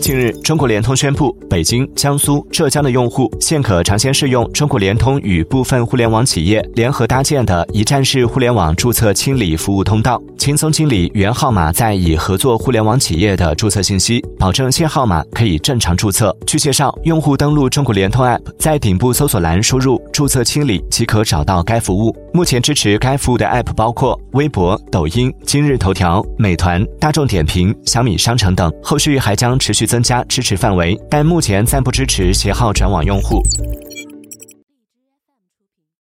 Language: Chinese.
近日，中国联通宣布，北京、江苏、浙江的用户现可尝鲜试用中国联通与部分互联网企业联合搭建的一站式互联网注册清理服务通道，轻松清理原号码在已合作互联网企业的注册信息，保证新号码可以正常注册。据介绍，用户登录中国联通 App，在顶部搜索栏输入“注册清理”即可找到该服务。目前支持该服务的 App 包括微博、抖音、今日头条、美团、大众点评、小米商城等，后续还将持续。增加支持范围，但目前暂不支持携号转网用户。